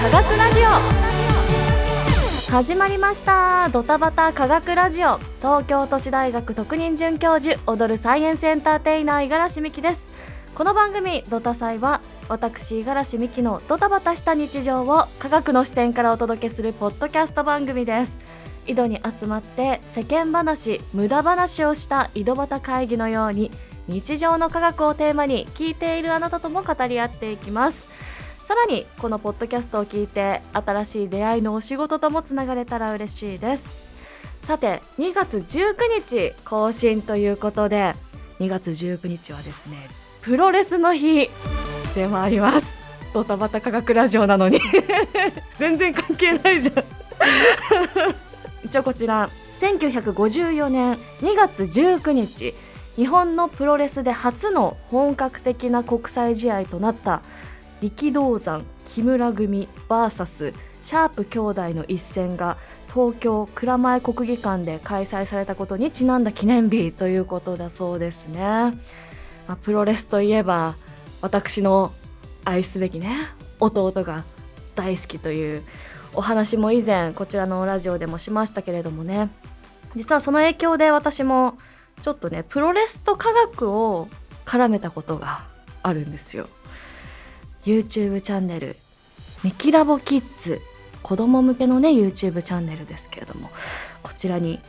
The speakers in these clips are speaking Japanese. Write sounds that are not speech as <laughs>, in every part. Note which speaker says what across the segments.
Speaker 1: 科学ラジオ。始まりました。ドタバタ科学ラジオ。東京都市大学特任准教授踊るサイエンスエンターテイナー五十嵐美希です。この番組ドタ祭は私五十嵐美希のドタバタした日常を科学の視点からお届けするポッドキャスト番組です。井戸に集まって世間話無駄話をした井戸端会議のように日常の科学をテーマに聞いているあなたとも語り合っていきます。さらにこのポッドキャストを聞いて新しい出会いのお仕事ともつながれたら嬉しいです。さて2月19日更新ということで2月19日はですねプロレスの日でもあります。ドタバタ科学ラジオなのに。<laughs> 全然関係ないじゃん。<laughs> 一応こちら1954年2月19日日本のプロレスで初の本格的な国際試合となった力道山木村組 VS シャープ兄弟の一戦が東京蔵前国技館で開催されたことにちなんだ記念日ということだそうですね、まあ、プロレスといえば私の愛すべきね弟が大好きというお話も以前こちらのラジオでもしましたけれどもね。実はその影響で私もちょっとねプロレスと科学を絡めたことがあるんですよ。YouTube チャンネルミキラボキッズ子供向けのね YouTube チャンネルですけれどもこちらに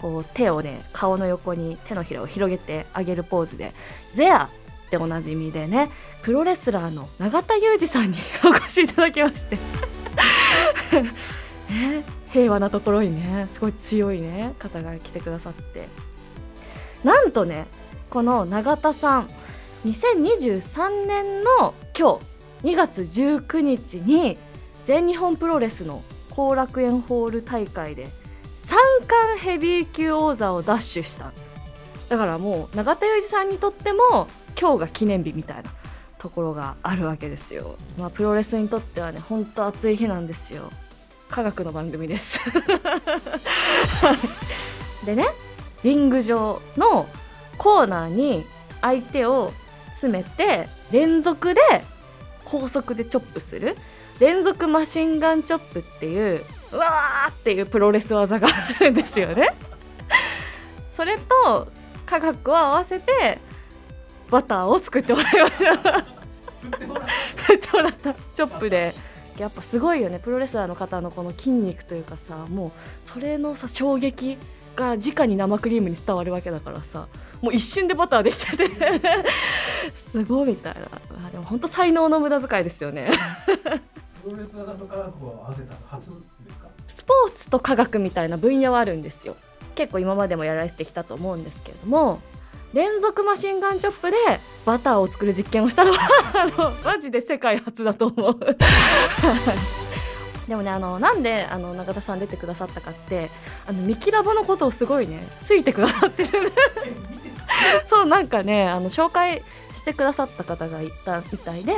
Speaker 1: こう手をね顔の横に手のひらを広げてあげるポーズで「ゼア」っておなじみでねプロレスラーの永田裕二さんに <laughs> お越しいただきまして。<laughs> ね、平和なところにねすごい強いね方が来てくださって。なんとねこの永田さん2023年の今日2月19日に全日本プロレスの後楽園ホール大会で三冠ヘビー級王座を奪取しただからもう永田裕二さんにとっても今日が記念日みたいなところがあるわけですよ。まあ、プロレスにとってはね、本当暑い日なんですよ。科学の番組です <laughs> でね、リング上のコーナーに相手を詰めて連続で高速でチョップする。連続マシンガンチョップっていううわーっていうプロレス技があるんですよね。<laughs> それと科学を合わせてバターを作ってもらいました。振ってもら <laughs> った。チョップで。やっぱすごいよね。プロレスラーの方のこの筋肉というかさもうそれのさ衝撃が直に生クリームに伝わるわけだからさもう一瞬でバターできててすごいみたいな。でも本当才能の無駄遣いですよね。
Speaker 2: プロレス技と科学を合わせた初ですか？
Speaker 1: スポーツと科学みたいな分野はあるんですよ。結構今までもやられてきたと思うんですけれども連続マシンガンチョップでバターを作る実験をしたのはあのマジで世界初だと思うでもねあのなんであの永田さん出てくださったかってあのミキラボのことをすごいね好いてくださってる <laughs> そうなんかねあの紹介してくださった方がいたみたいで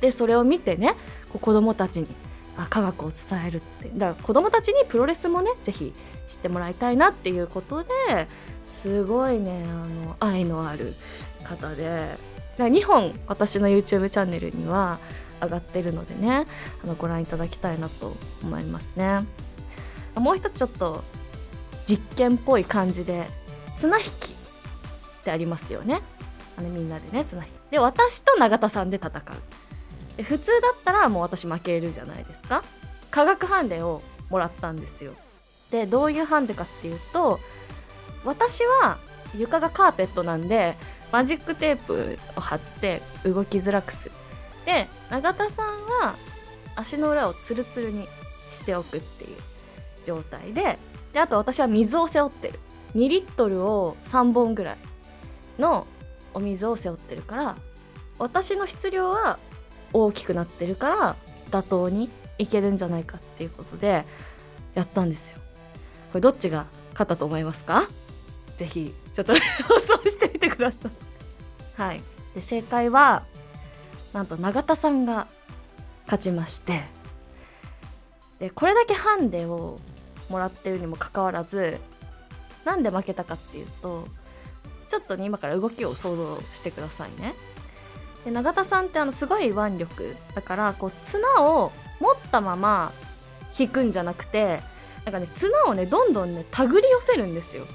Speaker 1: でそれを見てねこう子供たちにあ科学を伝えるって。だから子供たちにプロレスもねぜひ知ってもらいたいなっていうことですごいねあの愛のある方で。2本私の YouTube チャンネルには上がってるのでねあのご覧いただきたいなと思いますね。もう一つちょっと実験っぽい感じで綱引きってありますよね。あのみんなでね綱引き。で私と永田さんで戦う。で普通だったらもう私負けるじゃないですか。化学ハンデをもらったんですよ。でどういうハンデかっていうと私は床がカーペットなんでマジックテープを貼って動きづらくする。で永田さんは足の裏をツルツルにしておくっていう状態でであと私は水を背負ってる。2リットルを3本ぐらいのお水を背負ってるから私の質量は大きくなってるから妥当にいけるんじゃないかっていうことでやったんですよ。これどっちが勝ったと思いますか？ぜひちょっと放送してみてください。はい。で正解はなんと永田さんが勝ちましてでこれだけハンデをもらってるにもかかわらずなんで負けたかっていうとちょっとね今から動きを想像してくださいね。で永田さんってあのすごい腕力だからこう綱を持ったまま引くんじゃなくてなんかね綱をねどんどんね手繰り寄せるんですよ。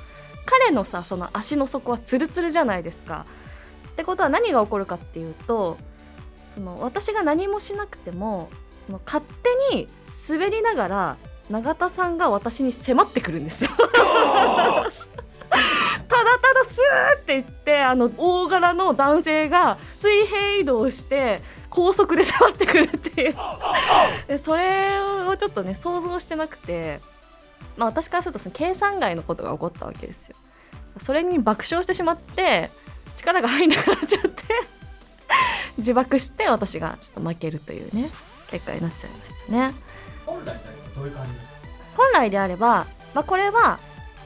Speaker 1: 彼のさその足の底はツルツルじゃないですか。ってことは何が起こるかっていうとその私が何もしなくても勝手に滑りながら永田さんが私に迫ってくるんですよ。ただただスーって言ってあの大柄の男性が水平移動して高速で迫ってくるっていう。でそれをちょっとね想像してなくて、まあ、私からするとその計算外のことが起こったわけですよ。それに爆笑してしまって力が入んなくなっちゃって自爆して私がちょっと負けるというね結果になっちゃいましたね。
Speaker 2: 本来であればどういう感じ
Speaker 1: 本来であれば、まあ、これは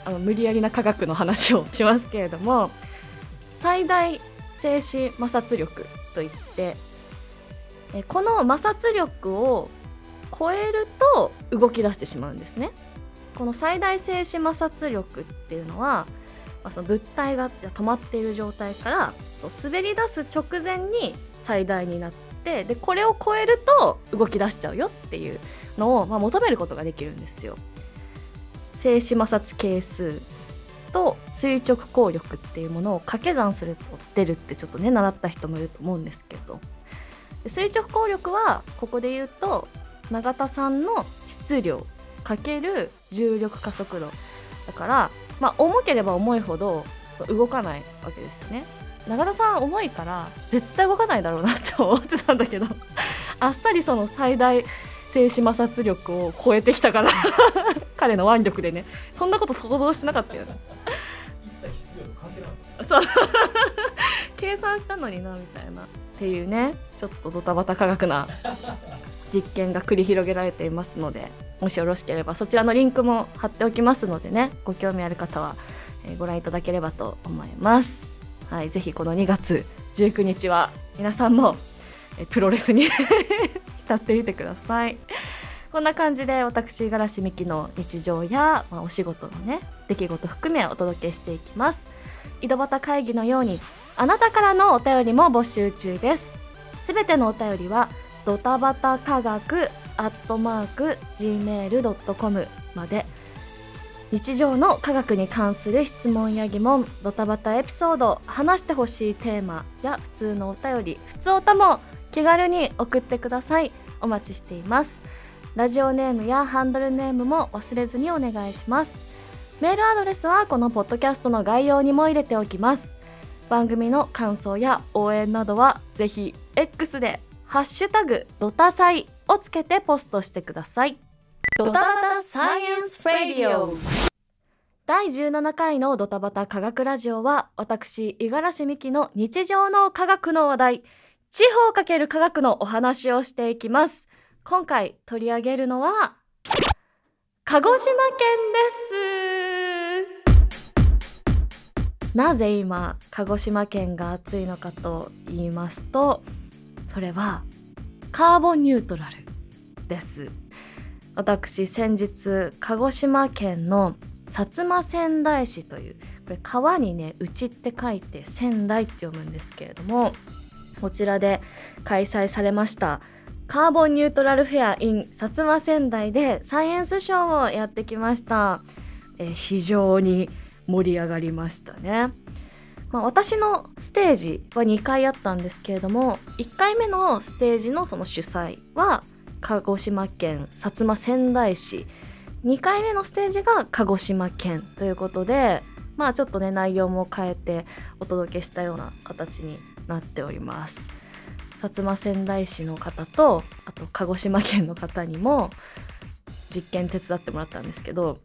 Speaker 1: あの無理やりな科学の話をしますけれども最大静止摩擦力といってえこの摩擦力を超えると動き出してしまうんですね。この最大静止摩擦力っていうのは、まあ、その物体がじゃ止まっている状態からそう滑り出す直前に最大になってでこれを超えると動き出しちゃうよっていうのを、まあ、求めることができるんですよ。静止摩擦係数と垂直抗力っていうものを掛け算すると出るってちょっとね習った人もいると思うんですけど垂直抗力はここで言うと永田さんの質量かける重力加速度だから、まあ、重ければ重いほどそう動かないわけですよね永田さん重いから絶対動かないだろうなって思ってたんだけど <laughs> あっさりその最大静止摩擦力を超えてきたから <laughs> 彼の腕力でね。そんなこと想像してなかったよね。
Speaker 2: 一切質量と関係なかっ
Speaker 1: そう。<laughs> 計算したのになみたいな。っていうねちょっとドタバタ科学な実験が繰り広げられていますのでもしよろしければそちらのリンクも貼っておきますのでねご興味ある方は、えーご覧いただければと思いますはいぜひこの2月19日は皆さんも、プロレスに <laughs> 浸ってみてください。こんな感じで私五十嵐美希の日常や、まあ、お仕事のね出来事含めお届けしていきます。井戸端会議のようにあなたからのお便りも募集中です。すべてのお便りはドタバタ科学アットマーク gmail.com まで。日常の科学に関する質問や疑問ドタバタエピソード話してほしいテーマや普通のお便り普通おたも気軽に送ってください。お待ちしています。ラジオネームやハンドルネームも忘れずにお願いします。メールアドレスはこのポッドキャストの概要にも入れておきます。番組の感想や応援などはぜひ X で「ハッシュタグドタサイ」をつけてポストしてください。ドタバタサイエンスラディオ。第17回のドタバタ科学ラジオは私五十嵐美希の日常の科学の話題地方かける科学のお話をしていきます。今回取り上げるのは鹿児島県です。なぜ今鹿児島県が暑いのかと言いますとそれはカーボンニュートラルです。私先日鹿児島県の薩摩川内市というこれ川にね「内」って書いて仙台って読むんですけれどもこちらで開催されましたカーボンニュートラルフェア in 薩摩川内でサイエンスショーをやってきました、えー非常に盛り上がりましたね、まあ、私のステージは2回あったんですけれども1回目のステージのその主催は鹿児島県薩摩川内市。2回目のステージが鹿児島県ということでまあちょっとね内容も変えてお届けしたような形になっております。薩摩川内市の方とあと鹿児島県の方にも実験手伝ってもらったんですけど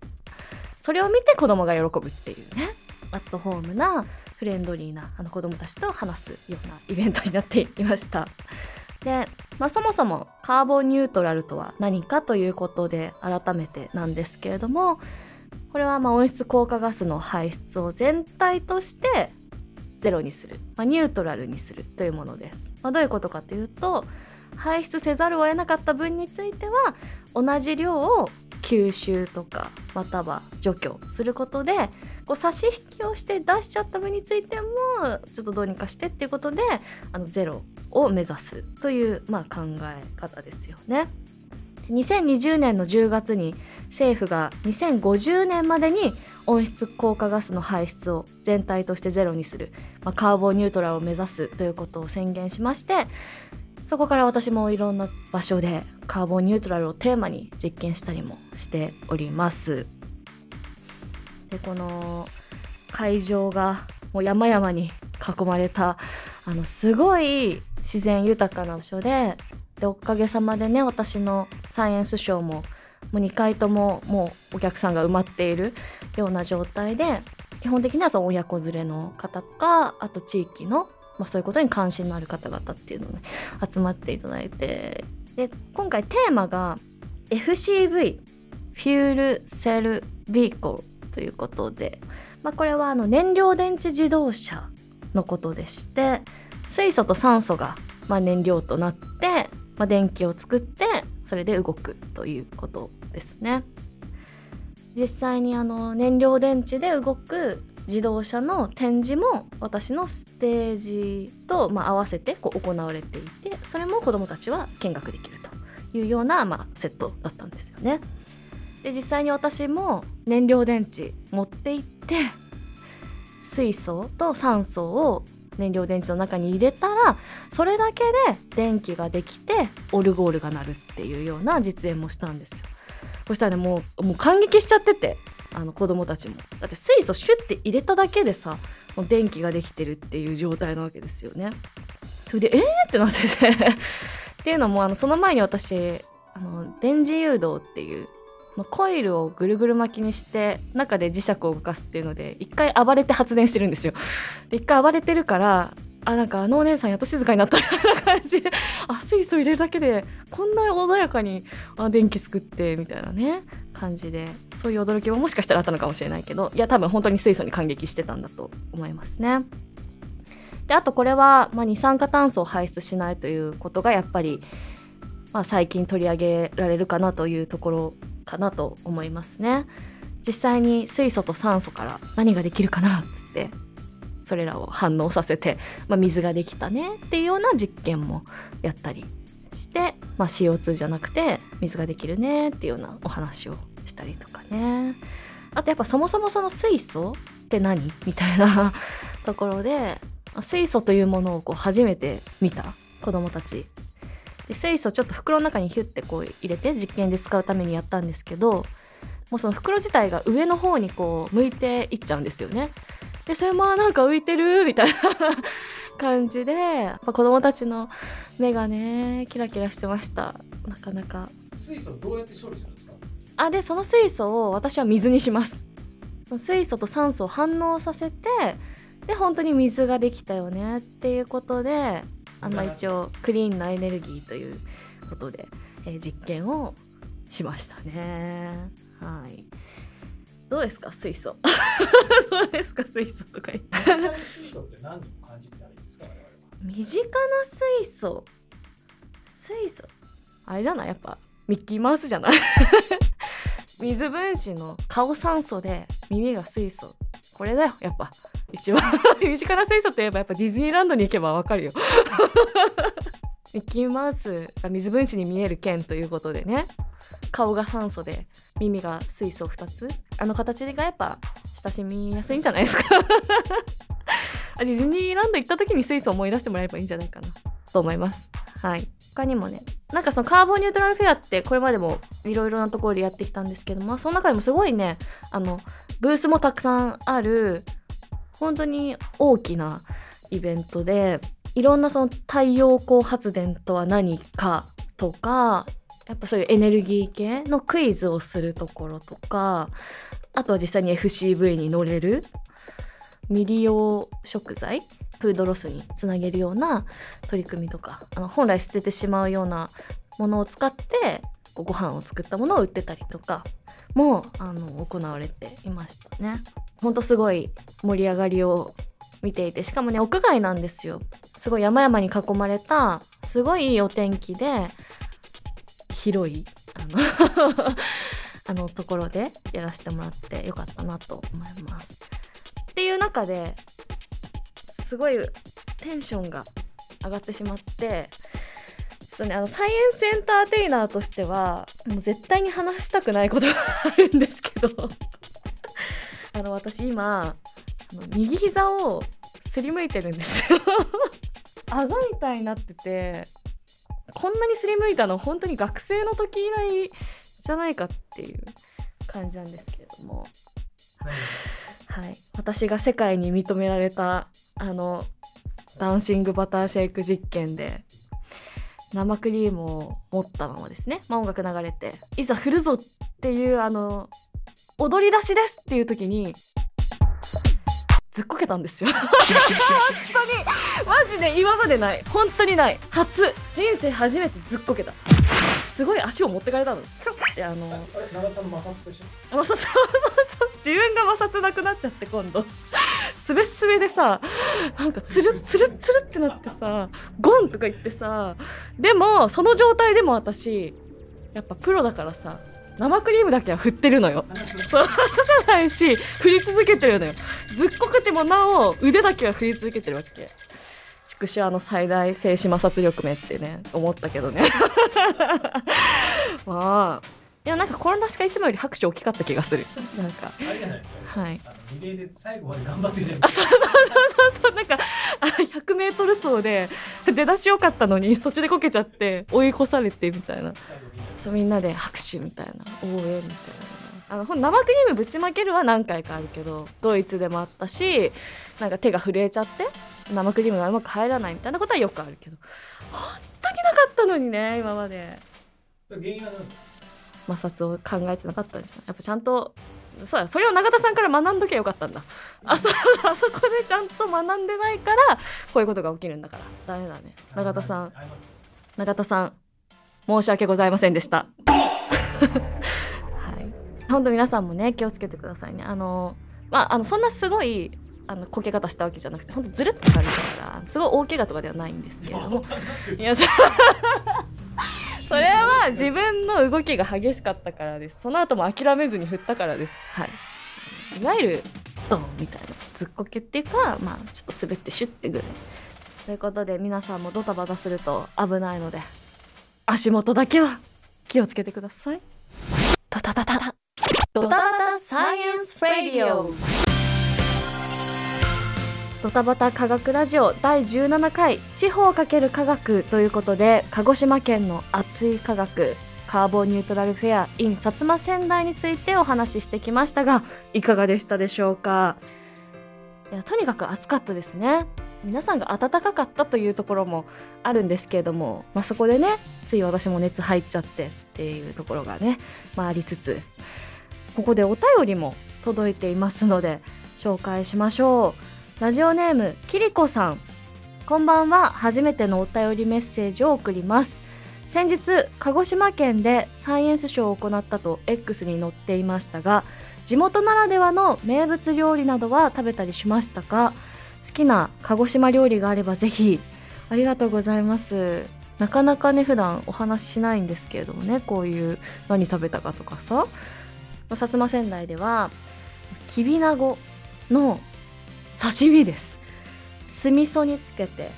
Speaker 1: それを見て子供が喜ぶっていうねアットホームなフレンドリーなあの子供たちと話すようなイベントになっていました。で、まあ、そもそもカーボンニュートラルとは何かということで改めてなんですけれどもこれはまあ温室効果ガスの排出を全体としてゼロにする、まあ、ニュートラルにするというものです、まあ、どういうことかというと排出せざるを得なかった分については同じ量を吸収とかまたは除去することでこう差し引きをして出しちゃった分についてもちょっとどうにかしてっていうことであのゼロを目指すという、まあ、考え方ですよね。2020年の10月に政府が2050年までに温室効果ガスの排出を全体としてゼロにする、まあ、カーボンニュートラルを目指すということを宣言しましてそこから私もいろんな場所でカーボンニュートラルをテーマに実験したりもしております。でこの会場がもう山々に囲まれたあのすごい自然豊かな場所ででおかげさまでね私のサイエンスショーももう2回とももうお客さんが埋まっているような状態で基本的にはその親子連れの方とかあと地域の、まあ、そういうことに関心のある方々っていうのをね集まっていただいてで今回テーマが FCV フュールセルビーコルということで、まあ、これはあの燃料電池自動車のことでして水素と酸素がまあ燃料となって、まあ、電気を作ってそれで動くということですね。実際にあの燃料電池で動く自動車の展示も私のステージと、まあ、合わせてこう行われていてそれも子どもたちは見学できるというような、まあ、セットだったんですよね。で実際に私も燃料電池持って行って <laughs> 水素と酸素を燃料電池の中に入れたらそれだけで電気ができてオルゴールが鳴るっていうような実演もしたんですよ。そしたらねもうもう感激しちゃっててあの子供たちもだって水素シュッて入れただけでさもう電気ができてるっていう状態なわけですよね。それでえー？ってなってて <laughs> っていうのもあのその前に私あの電磁誘導っていうコイルをぐるぐる巻きにして中で磁石を動かすっていうので一回暴れて発電してるんですよ。で一回暴れてるからあなんかあのお姉さんやっと静かになったみたいな感じであ水素入れるだけでこんな穏やかにあ電気作ってみたいなね感じでそういう驚きももしかしたらあったのかもしれないけどいや多分本当に水素に感激してたんだと思いますね。であとこれは、まあ、二酸化炭素を排出しないということがやっぱり、まあ、最近取り上げられるかなというところかなと思いますね。実際に水素と酸素から何ができるかなっつってそれらを反応させて、まあ、水ができたねっていうような実験もやったりして、まあ、CO2 じゃなくて水ができるねっていうようなお話をしたりとかねあとやっぱそもそもその水素って何？みたいなところで水素というものをこう初めて見た子どもたちで水素ちょっと袋の中にヒュッてこう入れて実験で使うためにやったんですけどもうその袋自体が上の方にこう向いていっちゃうんですよね。でそれもなんか浮いてるみたいな <laughs> 感じでやっぱ子供たちの目がねキラキラしてました。なかなか。
Speaker 2: 水素どうやって処理するんですか？
Speaker 1: あでその水素を私は水にします。水素と酸素を反応させてで本当に水ができたよねっていうことであの一応クリーンなエネルギーということで、えー実験をしましたね。はい。どうですか水素。<laughs> どうですか水素とか言って。
Speaker 2: 身近に水素って何を感じてたらいいんですか我々は。
Speaker 1: 身近な水素。水素。あれじゃない？やっぱミッキーマウスじゃない？<laughs> 水分子の顔酸素で耳が水素。これだよやっぱ一番身近な水素といえばやっぱディズニーランドに行けばわかるよ。ミッキーマウスが水分子に見える剣ということでね。顔が酸素で耳が水素2つ。あの形がやっぱ親しみやすいんじゃないですか。<laughs> あディズニーランド行った時に水素を思い出してもらえばいいんじゃないかなと思います。はい。他にもね。なんかそのカーボンニュートラルフェアってこれまでもいろいろなところでやってきたんですけどもその中でもすごいねあのブースもたくさんある本当に大きなイベントでいろんなその太陽光発電とは何かとかやっぱそういうエネルギー系のクイズをするところとかあとは実際に FCV に乗れる未利用食材フードロスにつなげるような取り組みとかあの本来捨ててしまうようなものを使ってご飯を作ったものを売ってたりとかもあの行われていましたね。ほんとすごい盛り上がりを見ていてしかもね屋外なんですよ。すごい山々に囲まれたすごいいいお天気で広いあの <laughs> あのところでやらせてもらってよかったなと思います。っていう中ですごいテンションが上がってしまってちょっとねあのサイエンスエンターテイナーとしてはもう絶対に話したくないことがあるんですけど <laughs> あの私今右膝をすりむいてるんですよ。<laughs> あざみたいになっててこんなにすりむいたの本当に学生の時以来じゃないかっていう感じなんですけれども。はい。私が世界に認められたあのダンシングバターシェイク実験で生クリームを持ったままですね、まあ、音楽流れていざ振るぞっていうあの踊り出しですっていう時にずっこけたんですよ。<laughs> 本当に。マジで今までない。本当にない。初。人生初めてずっこけた。すごい足を持ってかれたの。ってあの
Speaker 2: 長田さんの摩擦
Speaker 1: 摩擦自分が摩擦なくなっちゃって今度。すべすべでさなんかつるつるつるってなってさゴンとか言ってさでもその状態でも私やっぱプロだからさ生クリームだけは振ってるのよ。そう離さないし振り続けてるのよ。ずっこくてもなお腕だけは振り続けてるわけ。畜生あの最大静止摩擦力目ってね思ったけどね。<laughs> まあいやなんかこの出しがいつもより拍手大きかった気がする。なんか。
Speaker 2: あれじゃないですか、
Speaker 1: はい。
Speaker 2: リレーで最後まで頑張ってるじゃない
Speaker 1: あそうそうそうそう。なんかあ 100m 走で出だし良かったのに途中でこけちゃって追い越されてみたいな。そうみんなで拍手みたいな。応援みたいな。あのほん生クリームぶちまけるは何回かあるけどドイツでもあったしなんか手が震えちゃって生クリームがうまく入らないみたいなことはよくあるけど。本当になかったのにね今まで。
Speaker 2: 原因は何だ
Speaker 1: 摩擦を考えてなかったんじゃないやっぱちゃんとそうやそれを永田さんから学んどきゃよかったんだ。あそあそこでちゃんと学んでないからこういうことが起きるんだから。ダメだね。永田さん。永田さん申し訳ございませんでした。<laughs> はい。本当皆さんもね気をつけてくださいね。あのまああのそんなすごいあのこけ方したわけじゃなくて本当ずるって感じだからすごい大怪我とかではないんですけれども。いや <laughs> そそれは自分の動きが激しかったからです。その後も諦めずに振ったからです。はい。いわゆるドンみたいな。ずっこけっていうかまあちょっと滑ってシュッてぐらい。ということで皆さんもドタバタすると危ないので足元だけは気をつけてください。ドタバタドタバタサイエンスラディオドタバタ科学ラジオ第17回地方×科学ということで鹿児島県の熱い科学カーボンニュートラルフェア in 薩摩仙台についてお話ししてきましたがいかがでしたでしょうか？いやとにかく暑かったですね。皆さんが暖かかったというところもあるんですけれども、まあ、そこでねつい私も熱入っちゃってっていうところがね、まあ、ありつつここでお便りも届いていますので紹介しましょう。ラジオネームきりこさん。こんばんは。初めてのお便りメッセージを送ります。先日鹿児島県でサイエンスショーを行ったと X に載っていましたが地元ならではの名物料理などは食べたりしましたか？好きな鹿児島料理があればぜひ。ありがとうございます。なかなかね普段お話ししないんですけれどもねこういう何食べたかとかさ。薩摩仙台ではきびなごの刺身です。酢味噌につけて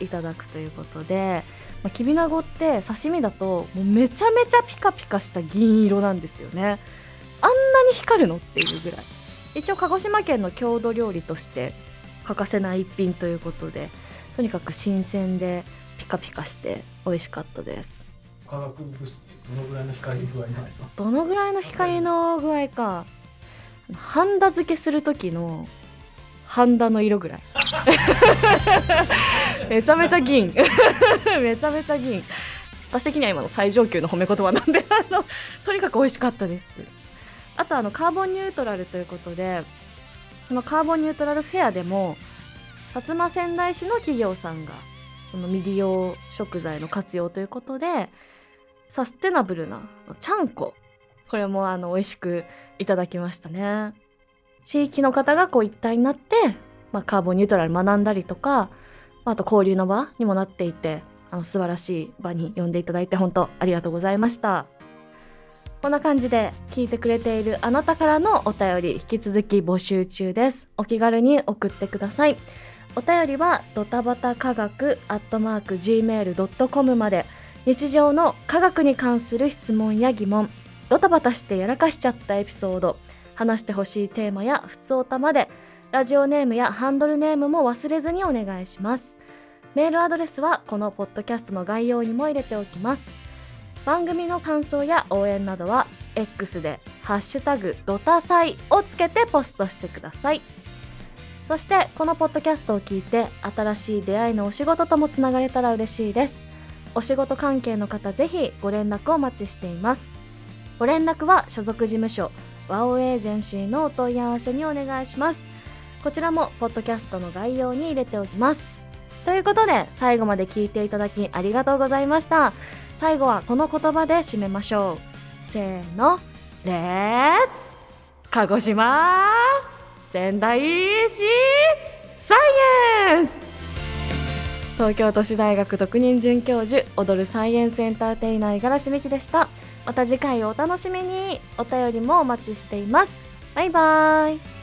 Speaker 1: いただくということで、まあ、きびなごって刺身だともうめちゃめちゃピカピカした銀色なんですよね。あんなに光るのっていうぐらい。一応鹿児島県の郷土料理として欠かせない一品ということでとにかく新鮮でピカピカして美味しかったです。
Speaker 2: 化学物質どのぐらいの光具合なんですか？
Speaker 1: どのぐらいの光の具合か。ハンダ付けする時のハンダの色ぐらい。<laughs> めちゃめちゃ銀。<laughs> めちゃめちゃ銀。私的には今の最上級の褒め言葉なんで <laughs> あのとにかく美味しかったです。あとあのカーボンニュートラルということでこのカーボンニュートラルフェアでも薩摩仙台市の企業さんがその未利用食材の活用ということでサステナブルなちゃんここれもあの美味しくいただきましたね。地域の方がこう一体になって、まあ、カーボンニュートラル学んだりとか、まあ、あと交流の場にもなっていてあの素晴らしい場に呼んでいただいて本当ありがとうございました。こんな感じで聞いてくれているあなたからのお便り引き続き募集中です。お気軽に送ってください。お便りはドタバタ科学アットマーク Gmail.com まで。日常の科学に関する質問や疑問ドタバタしてやらかしちゃったエピソード話してほしいテーマや普通おたまでラジオネームやハンドルネームも忘れずにお願いします。メールアドレスはこのポッドキャストの概要にも入れておきます。番組の感想や応援などは X で「ハッシュタグドタサイ」をつけてポストしてください。そしてこのポッドキャストを聞いて新しい出会いのお仕事ともつながれたら嬉しいです。お仕事関係の方ぜひご連絡をお待ちしています。ご連絡は所属事務所ワオエージェンシーのお問い合わせにお願いします。こちらもポッドキャストの概要に入れておきます。ということで最後まで聞いていただきありがとうございました。最後はこの言葉で締めましょう。せーの。レッツ。鹿児島。仙台市。サイエンス。東京都市大学特任准教授踊るサイエンスエンターテイナー五十嵐美希でした。また次回をお楽しみに。お便りもお待ちしています。バイバーイ。